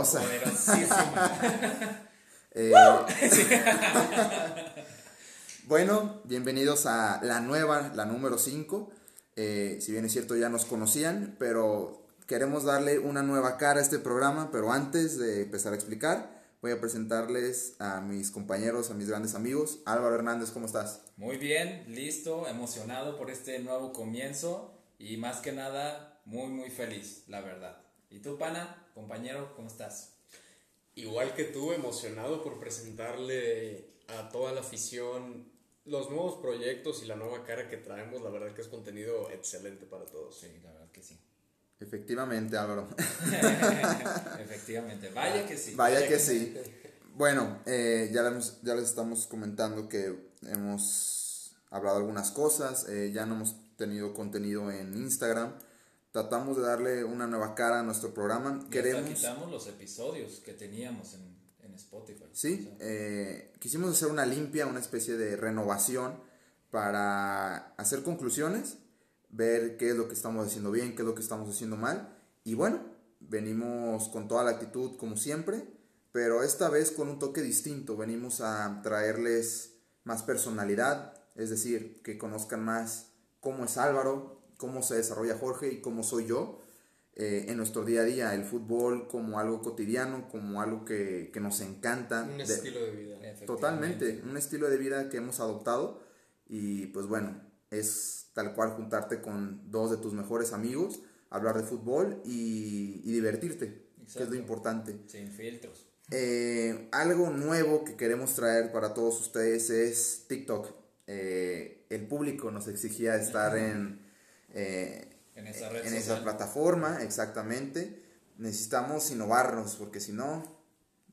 Poderosa. Poderosísima. Eh, bueno, bienvenidos a la nueva, la número 5. Eh, si bien es cierto, ya nos conocían, pero queremos darle una nueva cara a este programa. Pero antes de empezar a explicar, voy a presentarles a mis compañeros, a mis grandes amigos. Álvaro Hernández, ¿cómo estás? Muy bien, listo, emocionado por este nuevo comienzo y más que nada muy muy feliz, la verdad. ¿Y tú, pana, compañero, cómo estás? Igual que tú, emocionado por presentarle a toda la afición los nuevos proyectos y la nueva cara que traemos. La verdad que es contenido excelente para todos. Sí, la verdad que sí. Efectivamente, Álvaro. Efectivamente, vaya que sí. Vaya que sí. Bueno, eh, ya, les, ya les estamos comentando que hemos hablado algunas cosas, eh, ya no hemos tenido contenido en Instagram. Tratamos de darle una nueva cara a nuestro programa. Y Queremos... quitamos los episodios que teníamos en, en Spotify. Sí, O sea, eh, quisimos hacer una limpia, una especie de renovación para hacer conclusiones, ver qué es lo que estamos haciendo bien, qué es lo que estamos haciendo mal. Y bueno, venimos con toda la actitud como siempre, pero esta vez con un toque distinto. Venimos a traerles más personalidad, es decir, que conozcan más cómo es Álvaro, cómo se desarrolla Jorge y cómo soy yo eh, en nuestro día a día, el fútbol como algo cotidiano, como algo que, que nos encanta. Un de- estilo de vida. efectivamente. Totalmente, un estilo de vida que hemos adoptado y pues bueno, es tal cual juntarte con dos de tus mejores amigos, hablar de fútbol y, y divertirte, que es Exacto. lo importante. Sin filtros. Eh, algo nuevo que queremos traer para todos ustedes es TikTok. Eh, el público nos exigía estar en, eh, En esa red en esa plataforma, exactamente. Necesitamos innovarnos porque si no,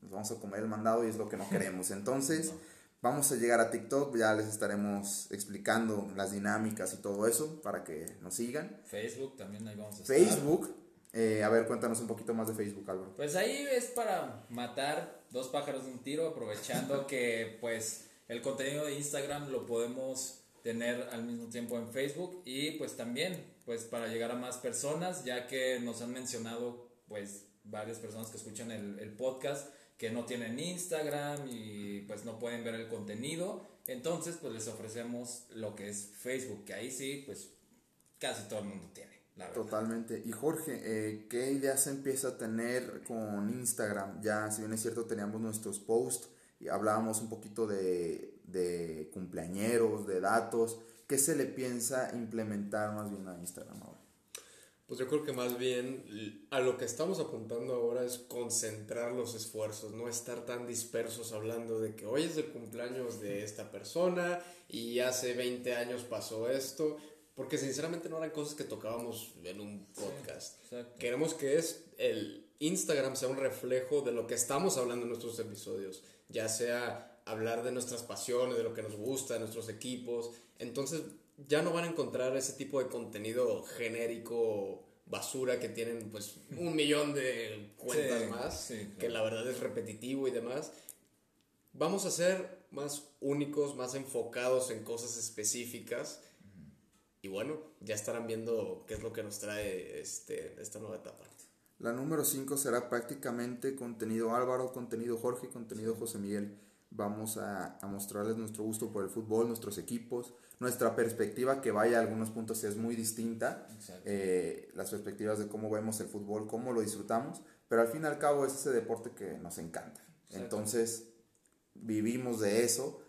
nos vamos a comer el mandado y es lo que no queremos. Entonces, vamos a llegar a TikTok, ya les estaremos explicando las dinámicas y todo eso para que nos sigan. Facebook también ahí vamos a estar. Facebook, eh, a ver, cuéntanos un poquito más de Facebook, Álvaro. Pues ahí es para matar dos pájaros de un tiro, aprovechando que pues el contenido de Instagram lo podemos tener al mismo tiempo en Facebook y pues también pues para llegar a más personas, ya que nos han mencionado pues varias personas que escuchan el, el podcast que no tienen Instagram y pues no pueden ver el contenido, entonces pues les ofrecemos lo que es Facebook, que ahí sí pues casi todo el mundo tiene. Totalmente. Y Jorge, eh, ¿qué ideas empieza a tener con Instagram? Ya, si bien es cierto, teníamos nuestros posts y hablábamos un poquito de, de cumpleañeros, de datos. ¿Qué se le piensa implementar más bien a Instagram ahora? Pues yo creo que más bien a lo que estamos apuntando ahora es concentrar los esfuerzos, no estar tan dispersos hablando de que hoy es el cumpleaños de esta persona y hace 20 años pasó esto, porque sinceramente no eran cosas que tocábamos en un podcast. exacto. Queremos que es el Instagram sea un reflejo de lo que estamos hablando en nuestros episodios, ya sea hablar de nuestras pasiones, de lo que nos gusta, de nuestros equipos. Entonces ya no van a encontrar ese tipo de contenido genérico basura que tienen pues un millón de cuentas Sí, más, sí, claro. que la verdad es repetitivo y demás. Vamos a ser más únicos, más enfocados en cosas específicas. Y bueno, ya estarán viendo qué es lo que nos trae este, esta nueva etapa. La número 5 será prácticamente contenido Álvaro, contenido Jorge, contenido José Miguel. Vamos a, a mostrarles nuestro gusto por el fútbol, nuestros equipos, nuestra perspectiva que vaya a algunos puntos es muy distinta. Eh, las perspectivas de cómo vemos el fútbol, cómo lo disfrutamos, pero al fin y al cabo es ese deporte que nos encanta. Entonces, vivimos de eso,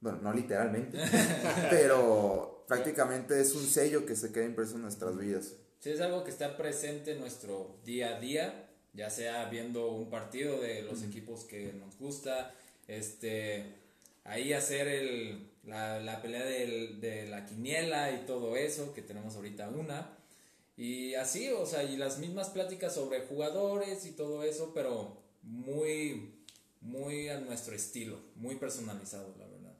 bueno, no literalmente, pero prácticamente es un sello que se queda impreso en nuestras vidas. Sí, es algo que está presente en nuestro día a día, ya sea viendo un partido de los equipos que nos gusta, este, ahí hacer el, la, la pelea del- de la quiniela y todo eso, que tenemos ahorita una, y así, o sea, y las mismas pláticas sobre jugadores y todo eso, pero muy, muy a nuestro estilo, muy personalizado, la verdad.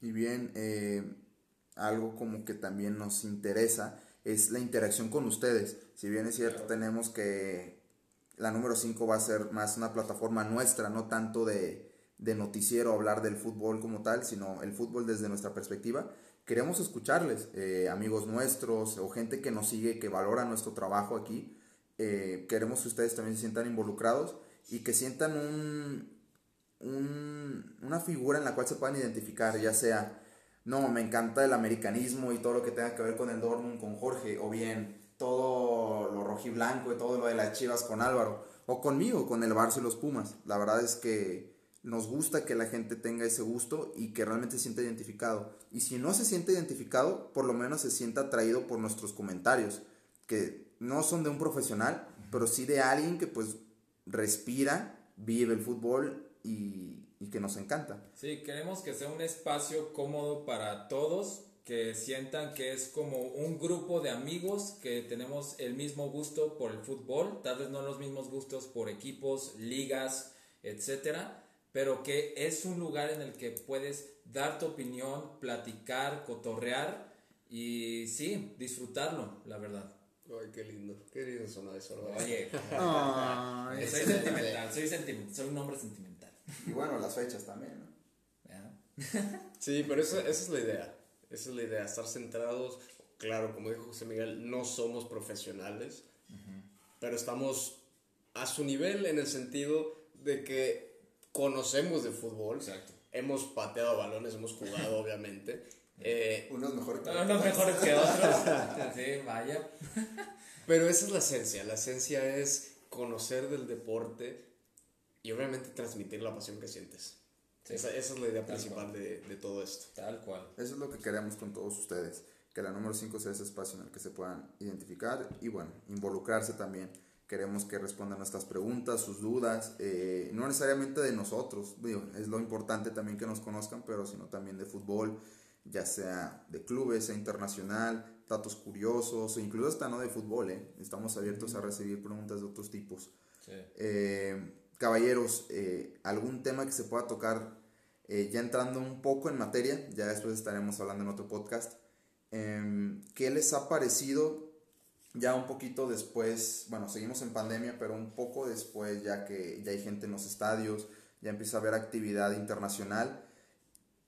Y bien, eh, algo como que también nos interesa es la interacción con ustedes. Si bien es cierto, tenemos que la número 5 va a ser más una plataforma nuestra, no tanto de, de noticiero hablar del fútbol como tal, sino el fútbol desde nuestra perspectiva. Queremos escucharles, eh, amigos nuestros o gente que nos sigue, que valora nuestro trabajo aquí. Eh, queremos que ustedes también se sientan involucrados y que sientan un, un, una figura en la cual se puedan identificar, ya sea, no, me encanta el americanismo y todo lo que tenga que ver con el Dortmund, con Jorge, o bien todo lo rojiblanco y todo lo de las chivas con Álvaro, o conmigo, con el Barça y los Pumas. La verdad es que nos gusta que la gente tenga ese gusto y que realmente se sienta identificado. Y si no se siente identificado, por lo menos se sienta atraído por nuestros comentarios, que no son de un profesional, pero sí de alguien que pues respira, vive el fútbol y, y que nos encanta. Sí, queremos que sea un espacio cómodo para todos, que sientan que es como un grupo de amigos que tenemos el mismo gusto por el fútbol, tal vez no los mismos gustos por equipos, ligas, etcétera, pero que es un lugar en el que puedes dar tu opinión, platicar, cotorrear y sí, disfrutarlo, la verdad. Ay, qué lindo. Qué lindo suena eso, Oye, Ay, soy sentimental, soy, sentimental, soy un hombre sentimental. y bueno, las fechas también, ¿no? ¿Ya? Sí, pero esa, esa es la idea. Esa es la idea, estar centrados. Claro, como dijo José Miguel, no somos profesionales, pero estamos a su nivel en el sentido de que conocemos de fútbol. Exacto. Hemos pateado balones, hemos jugado, obviamente. Eh, Unos mejores que Unos mejores que otros. Sí, vaya. pero esa es la esencia. La esencia es conocer del deporte y obviamente transmitir la pasión que sientes. Sí. Esa, esa es la idea Tal principal de, de todo esto. Tal cual. Eso es lo que queremos con todos ustedes, que la número 5 sea ese espacio en el que se puedan identificar y bueno, involucrarse también. Queremos que respondan nuestras preguntas, sus dudas, eh, no necesariamente de nosotros, digo, es lo importante también que nos conozcan, pero sino también de fútbol, ya sea de clubes, sea internacional, datos curiosos, o incluso hasta no de fútbol, ¿eh? estamos abiertos a recibir preguntas de otros tipos. Sí. Eh, caballeros, eh, algún tema que se pueda tocar, ya entrando un poco en materia, ya después estaremos hablando en otro podcast. Em, ¿Qué les ha parecido ya un poquito después? Bueno, seguimos en pandemia, pero un poco después, ya que ya hay gente en los estadios, ya empieza a haber actividad internacional.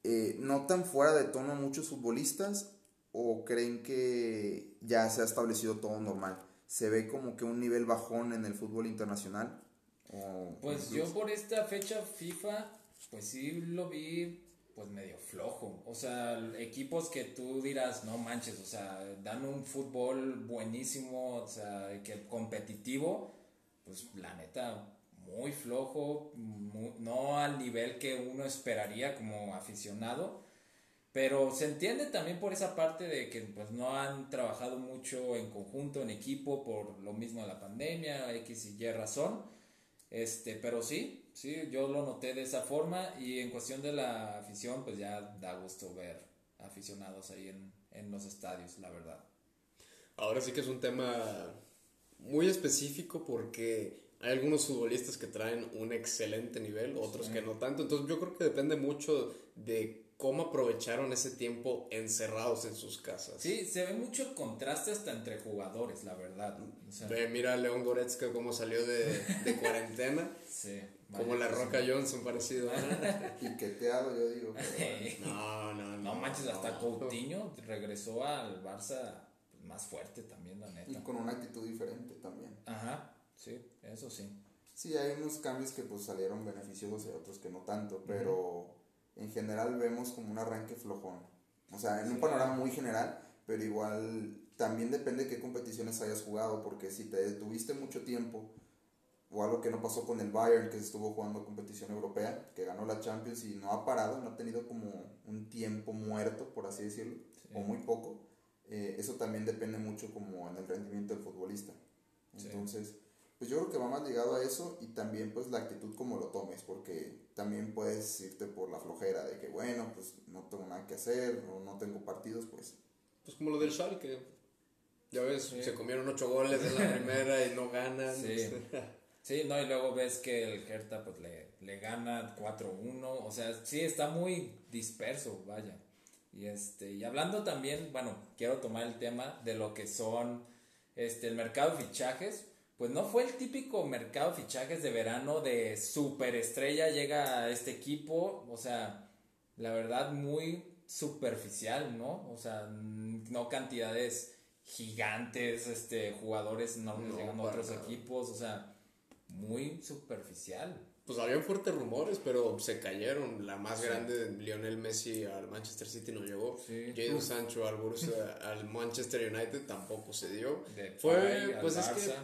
Eh, ¿Notan fuera de tono muchos futbolistas o creen que ya se ha establecido todo normal? ¿Se ve como que un nivel bajón en el fútbol internacional? O- Pues yo por esta fecha FIFA, pues sí lo vi pues medio flojo. O sea, equipos que tú dirás, no manches, o sea, dan un fútbol buenísimo, o sea, que competitivo, pues la neta, muy flojo, mu- no al nivel que uno esperaría como aficionado. Pero se entiende también por esa parte de que pues no han trabajado mucho en conjunto, en equipo, por lo mismo de la pandemia, X y Y razón. Este, pero sí, sí, yo lo noté de esa forma y en cuestión de la afición, pues ya da gusto ver aficionados ahí en, en los estadios, la verdad. Ahora sí que es un tema muy específico porque hay algunos futbolistas que traen un excelente nivel, otros que no tanto. Entonces yo creo que depende mucho de cómo aprovecharon ese tiempo encerrados en sus casas. Sí, se ve mucho el contraste hasta entre jugadores, la verdad. O sea, Ve, mira a León Goretzka cómo salió de, de cuarentena, sí, como la sí. Roca Johnson parecido. Piqueteado, yo digo. pero- No, no, no. No manches, hasta no. Coutinho regresó al Barça pues, más fuerte también, la y neta. con una actitud diferente también. Ajá, sí, eso sí. Sí, hay unos cambios que pues salieron beneficiosos y otros que no tanto, pero en general vemos como un arranque flojón. O sea, en un panorama muy general, pero igual también depende de qué competiciones hayas jugado, porque si te detuviste mucho tiempo, o algo que no pasó con el Bayern, que estuvo jugando competición europea, que ganó la Champions y no ha parado, no ha tenido como un tiempo muerto, por así decirlo, o muy poco, eh, eso también depende mucho como en el rendimiento del futbolista. Sí. Entonces, pues yo creo que va más ligado a eso y también pues la actitud como lo tomes, porque también puedes irte por la flojera de que bueno, pues no tengo nada que hacer o no tengo partidos, pues Pues como lo del Schalke. Ya ves, Sí. se comieron ocho goles en la primera y no ganan. Sí. Sí, no, y luego ves que el Hertha pues le, le gana 4-1, o sea, sí está muy disperso, vaya. Y este, y hablando también, bueno, quiero tomar el tema de lo que son este el mercado de fichajes, pues no fue el típico mercado de fichajes de verano de superestrella llega a este equipo, o sea, la verdad muy superficial, ¿no? O sea, no cantidades gigantes, este, jugadores enormes No, llegando a otros nada. equipos, o sea, muy superficial. Pues habían fuertes rumores, pero se cayeron. La más grande, Lionel Messi al Manchester City no llegó. Sí. Jadon Sancho al Borussia, al Manchester United tampoco se dio. De Fue, al pues es que Barça.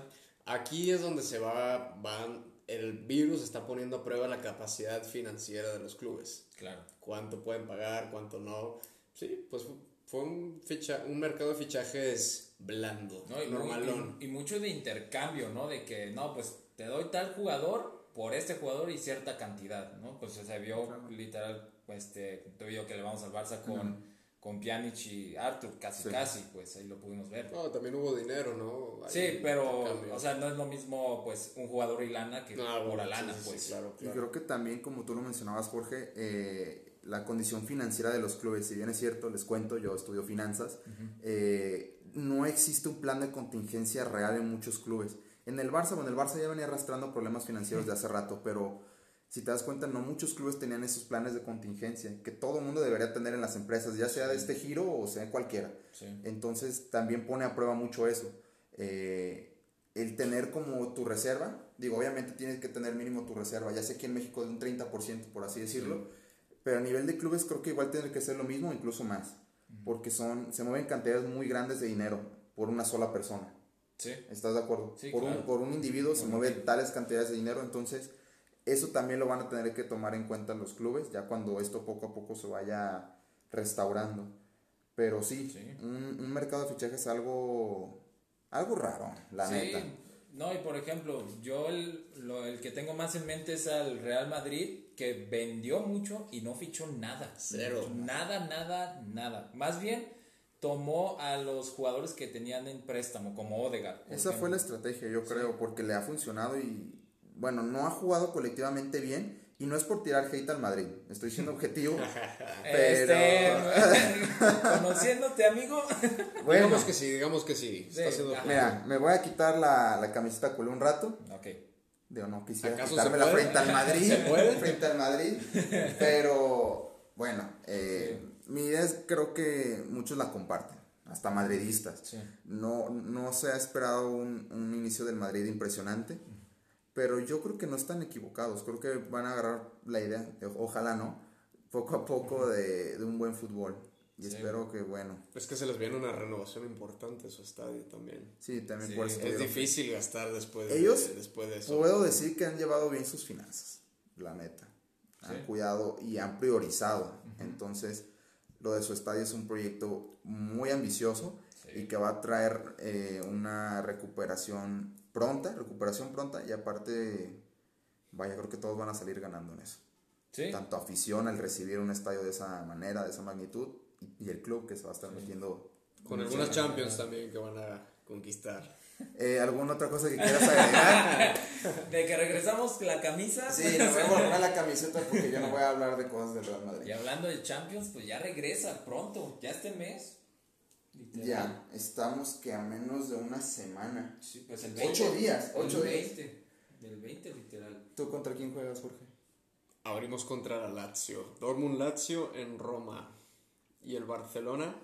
aquí es donde se va, van, el virus está poniendo a prueba la capacidad financiera de los clubes. Claro. Cuánto pueden pagar, cuánto no. Sí, pues fu- fue un, ficha, un mercado de fichajes blando, ¿no? Y, normalón. y- y mucho de intercambio, ¿no? De que, no, pues te doy tal jugador por este jugador y cierta cantidad, ¿no? Pues se vio literal, pues, este, te digo que le vamos al Barça con, con Pjanic y Arthur, casi, Sí. casi, pues ahí lo pudimos ver. No, también hubo dinero, ¿no? Ahí, Sí, pero, o sea, no es lo mismo, pues, un jugador y lana que No, por bueno, la lana, sí, sí, sí, pues. claro, Y creo que también, como tú lo mencionabas, Jorge, eh, la condición financiera de los clubes, si bien es cierto, les cuento, yo estudio finanzas, eh, no existe un plan de contingencia real en muchos clubes. En el Barça, bueno, el Barça ya venía arrastrando problemas financieros de hace rato, pero si te das cuenta, no muchos clubes tenían esos planes de contingencia que todo el mundo debería tener en las empresas, ya sea de este giro o sea cualquiera. Sí. Entonces también pone a prueba mucho eso. Eh, el tener como tu reserva, digo, obviamente tienes que tener mínimo tu reserva, ya sé que en México de un 30%, por así decirlo, pero a nivel de clubes creo que igual tiene que ser lo mismo, incluso más, porque son, se mueven cantidades muy grandes de dinero por una sola persona. Sí. ¿Estás de acuerdo? Sí, por, claro. un, por un individuo se individuo. tales cantidades de dinero, entonces eso también lo van a tener que tomar en cuenta los clubes, ya cuando esto poco a poco se vaya restaurando. Pero sí, Sí. Un, un mercado de fichajes es algo, algo raro, la Sí, neta. No, y por ejemplo, yo el, lo- el que tengo más en mente es al Real Madrid, que vendió mucho y no fichó nada. Cero. Nada, nada, nada. Más bien tomó a los jugadores que tenían en préstamo, como Odegaard. Esa fue la estrategia, yo creo, porque le ha funcionado y, bueno, no ha jugado colectivamente bien. Y no es por tirar hate al Madrid, estoy siendo objetivo. pero, Este, conociéndote, amigo. bueno, Digamos que sí, digamos que sí. Mira, me voy a quitar la, la camiseta culé un rato. ok. Digo, no quisiera ¿Acaso quitármela se puede? frente al Madrid. ¿Se puede? Frente al Madrid. Pero, bueno, eh, mi idea es, creo que muchos la comparten, hasta madridistas. Sí. No, no se ha esperado un, un inicio del Madrid impresionante, pero yo creo que no están equivocados. Creo que van a agarrar la idea, ojalá no, poco a poco de, de un buen fútbol. Y Sí. espero que, bueno, Es que se les viene una renovación importante a su estadio también. sí, también Sí, por eso Es difícil gastar después de, Ellos, después de eso. Puedo decir que han llevado bien sus finanzas, la neta. Han Sí. cuidado y han priorizado. Entonces, lo de su estadio es un proyecto muy ambicioso Sí. y que va a traer eh, una recuperación pronta, recuperación pronta y aparte, vaya, creo que todos van a salir ganando en eso. Sí. Tanto afición al recibir un estadio de esa manera, de esa magnitud y, y el club que se va a estar metiendo. Con algunas. Champions también que van a conquistar. Eh, ¿Alguna otra cosa que quieras agregar? De que regresamos la camisa. Sí, nos voy a poner la camiseta porque yo no voy a hablar de cosas del Real Y Madrid. hablando de Champions, pues ya regresa pronto, ya este mes. Literal. Ya, estamos que a menos de una semana. Sí, pues el Ocho días, el ocho días. 20, Del 20, literal. ¿Tú contra quién juegas, Jorge? Abrimos contra la Lazio. Dortmund Lazio en Roma. Y el Barcelona.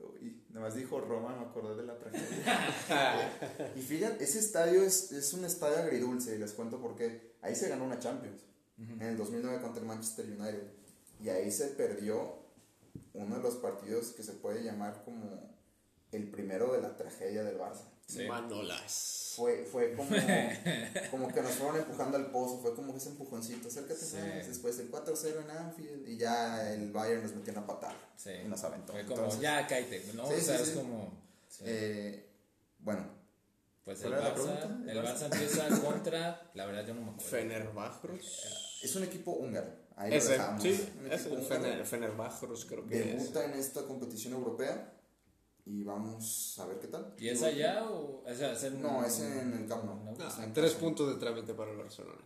Uy, nada más dijo Roma, me acordé de la tragedia. y fíjate, ese estadio es, es un estadio agridulce, y les cuento por qué. Ahí se ganó una Champions, en el 2009 contra el Manchester United. Y ahí se perdió uno de los partidos que se puede llamar como el primero de la tragedia del Barça. Sí. Manolas. Fue, fue como, como que nos fueron empujando al pozo, fue como ese empujoncito, acércate Sí. más. Después el 4-0 en Anfield y ya el Bayern nos metió una patada Sí. y nos aventó. Fue como, Entonces, ya cállate, ¿no? Sí, o sea, sí, es sí. como. sí. eh, bueno, pues el ¿cuál era la Barça, el ¿El Barça empieza contra. La verdad, yo no me acuerdo. Fenerbahçe. es un equipo húngaro. Ahí lo Es el, dejamos. sí, Un es equipo el húngaro. Fener, Fenerbahçe creo que es. Debuta en esta competición europea y vamos a ver qué tal. ¿Y es allá o.? O sea, es en- No, es en el Camp Nou. No, Ah, tres puntos de trámite para el Barcelona.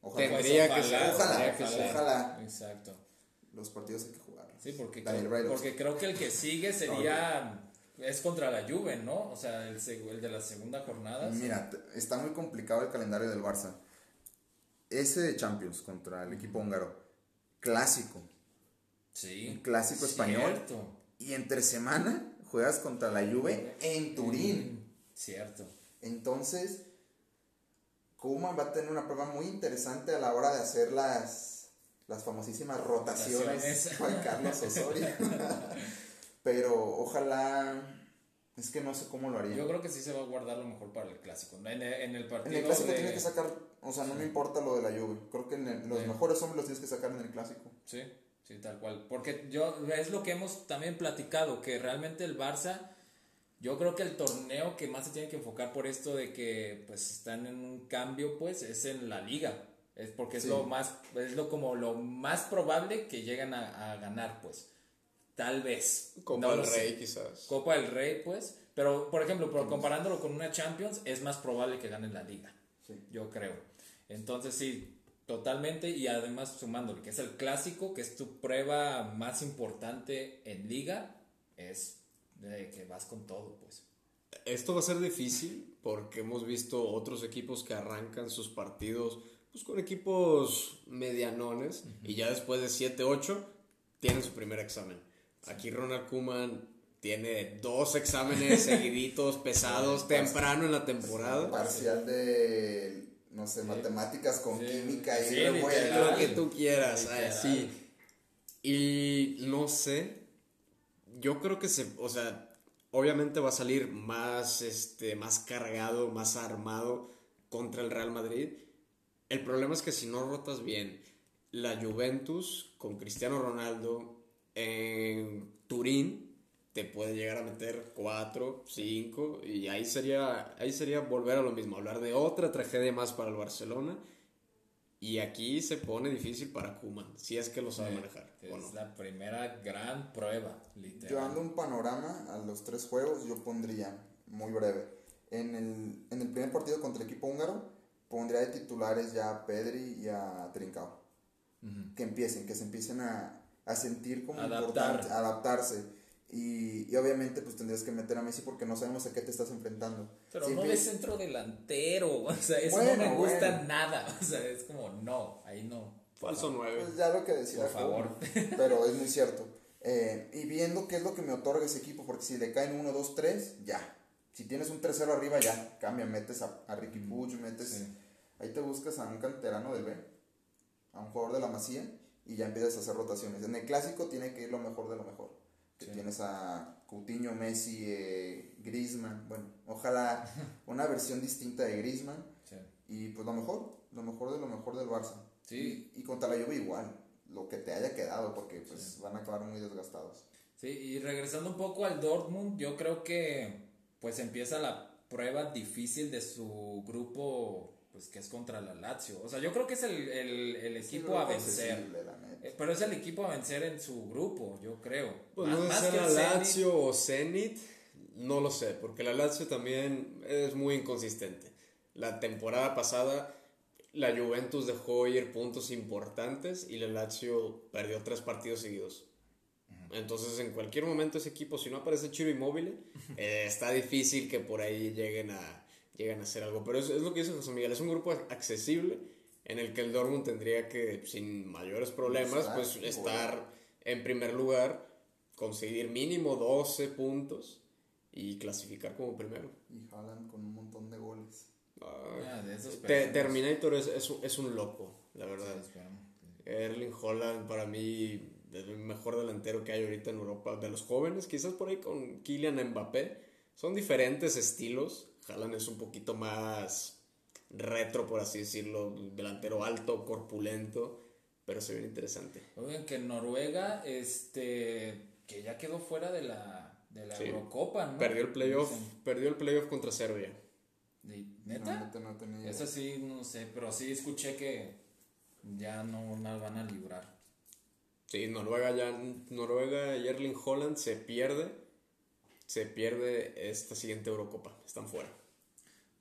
Ojalá. Tendría que ojalá, ser. ojalá, que ojalá. Exacto. Los partidos hay que jugarlos. Sí, porque creo, Brailos. porque creo que el que sigue sería es contra la Juve, ¿no? O sea, el, de la segunda jornada. Mira, está muy complicado el calendario del Barça. Ese de Champions contra el equipo húngaro, clásico. Sí. Un clásico español. Cierto. Y entre semana juegas contra la Juve en Turín. Cierto. Entonces, Koeman va a tener una prueba muy interesante a la hora de hacer las, las famosísimas rotaciones. Juan Carlos Osorio. Pero ojalá, es que no sé cómo lo haría. Yo creo que sí se va a guardar lo mejor para el clásico. En el, en el partido En el clásico de- tienes que sacar, o sea, no me importa lo de la Juve. Creo que en el- los Sí. mejores hombres los tienes que sacar en el clásico. Sí, sí, tal cual. Porque yo, es lo que hemos también platicado, que realmente el Barça, yo creo que el torneo que más se tiene que enfocar por esto de que pues están en un cambio, pues, es en la liga. Es porque es lo más, es lo como lo más probable que llegan a, a ganar, pues. Tal vez. Copa No del sé. Rey, quizás. Copa del Rey, pues. Pero, por ejemplo, pero comparándolo con una Champions, es más probable que ganen la liga. Sí. Yo creo. Entonces, sí, totalmente. Y además, sumándole que es el clásico, que es tu prueba más importante en liga, es de que vas con todo, pues. Esto va a ser difícil porque hemos visto otros equipos que arrancan sus partidos pues, con equipos medianones y ya después de 7-8 tienen su primer examen. Aquí Ronald Koeman tiene dos exámenes seguiditos, pesados, temprano en la temporada. Parcial de, no sé, matemáticas con Sí. química y Sí, revuelta. Lo que tú quieras, así. Y no sé, yo creo que se, o sea, obviamente va a salir más, este, más cargado, más armado contra el Real Madrid. El problema es que si no rotas bien, la Juventus con Cristiano Ronaldo en Turín te puede llegar a meter 4, 5 y ahí sería, ahí sería volver a lo mismo, hablar de otra tragedia más para el Barcelona. Y aquí se pone difícil para Kuman, si es que lo sabe manejar. Es ¿o no? la primera gran prueba, literal. Yo dando un panorama a los tres juegos, yo pondría, muy breve, en el, en el primer partido contra el equipo húngaro, pondría de titulares ya a Pedri y a Trincao. Que empiecen, que se empiecen a, a sentir como Adaptar. importante, a adaptarse. Y, y obviamente pues tendrías que meter a Messi porque no sabemos a qué te estás enfrentando. Pero Si no de centro delantero, o sea, eso Bueno, no me gusta bueno. nada, o sea, es como, no, ahí no. Falso 9. Pues ya lo que decía. Por favor. Pero es muy cierto. Eh, y viendo qué es lo que me otorga ese equipo, porque si le caen 1, 2, 3, ya. Si tienes un 3-0 arriba, ya. Cambia, metes a, a Ricky Puig, metes. Sí. Ahí te buscas a un canterano del B, a un jugador de la Masía, y ya empiezas a hacer rotaciones. En el clásico tiene que ir lo mejor de lo mejor. Que Sí. tienes a Coutinho, Messi, eh, Griezmann. Bueno, ojalá una versión distinta de Griezmann. Sí. Y pues lo mejor, lo mejor de lo mejor del Barça. Sí. Y, y contra la Juve igual, lo que te haya quedado, porque pues van a acabar muy desgastados. Sí, y regresando un poco al Dortmund, yo creo que pues empieza la prueba difícil de su grupo, pues que es contra la Lazio. O sea, yo creo que es el, el- el equipo a vencer. La. Eh, Pero es el equipo a vencer en su grupo, yo creo. Pues Más- no que Zenit. Lazio o Zenit, no lo sé, porque la Lazio también es muy inconsistente. La temporada pasada la Juventus dejó ir puntos importantes y la Lazio perdió tres partidos seguidos. Entonces, en cualquier momento ese equipo, si no aparece Chiro Inmóvil, eh, está difícil que por ahí lleguen a, lleguen a hacer algo. Pero es, es lo que dice José Miguel, es un grupo accesible en el que el Dortmund tendría que, sin mayores problemas, Estar, pues estar en primer lugar, conseguir mínimo 12 puntos y clasificar como primero. Y Haaland con un montón de goles. Ah, de esos Te- esperemos. Terminator es, es, un- es un loco, la verdad. Sí. Erling Holland para mí es el mejor delantero que hay ahorita en Europa. De los jóvenes, quizás por ahí con Kylian Mbappé. Son diferentes estilos. Haaland es un poquito más retro, por así decirlo. Delantero alto, corpulento. Pero se ve interesante. Oigan, que Noruega, este, que ya quedó fuera de la, de la Sí. Eurocopa, ¿no? Perdió el playoff. Dicen. Perdió el playoff contra Serbia. ¿De- No, ¿Neta? no tenía idea. Eso sí, no sé, pero sí escuché que ya no la van a librar. Sí, Noruega ya. Noruega y Erling Holland se pierde. Se pierde esta siguiente Eurocopa. Están fuera.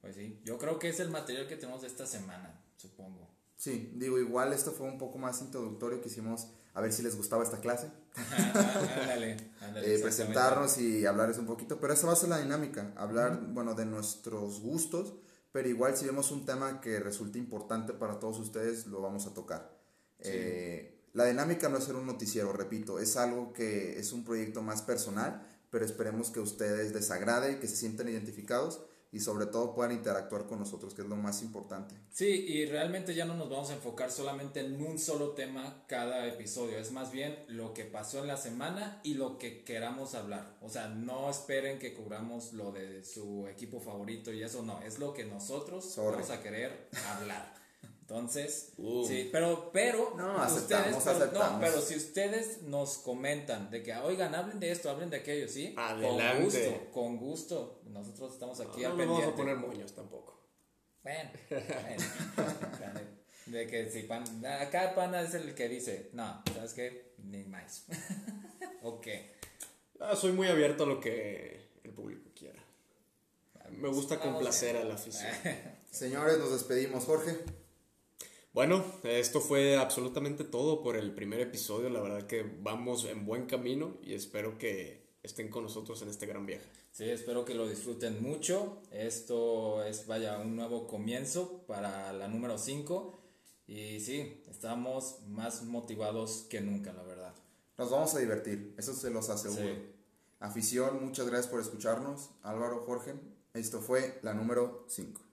Pues sí, yo creo que es el material que tenemos de esta semana, supongo. Sí, digo, igual esto fue un poco más introductorio que hicimos a ver si les gustaba esta clase. ándale, ándale. Eh, presentarnos y hablarles un poquito, pero esa va a ser la dinámica, hablar, bueno, de nuestros gustos, pero igual si vemos un tema que resulte importante para todos ustedes, lo vamos a tocar. Eh, la dinámica no es ser un noticiero, repito, es algo que es un proyecto más personal, pero esperemos que a ustedes les agrade, que se sientan identificados y sobre todo puedan interactuar con nosotros, que es lo más importante. Sí, y realmente ya no nos vamos a enfocar solamente en un solo tema cada episodio, es más bien lo que pasó en la semana y lo que queramos hablar. O sea, no esperen que cubramos lo de su equipo favorito y eso no, es lo que nosotros Sorry. vamos a querer hablar. Entonces, Uh. sí, pero, pero, No, ustedes, aceptamos, pero, no, pero si ustedes nos comentan de que, oigan, hablen de esto, hablen de aquello, ¿sí? Con Adelante. gusto, con gusto. Nosotros estamos aquí No al nos vamos a pendiente. poner moños tampoco. Bueno, bueno. De que si pan, acá pana es el que dice, no, ¿sabes qué? Ni más. ok. Ah, soy muy abierto a lo que el público quiera. Me gusta Estamos complacer a la afición. Señores, nos despedimos, Jorge. Bueno, esto fue absolutamente todo por el primer episodio. La verdad que vamos en buen camino y espero que estén con nosotros en este gran viaje. Sí, espero que lo disfruten mucho. Esto es, vaya, un nuevo comienzo para la número 5. Y sí, estamos más motivados que nunca, la verdad. Nos vamos a divertir, eso se los aseguro. Sí. Afición, muchas gracias por escucharnos. Álvaro, Jorge, esto fue la número 5.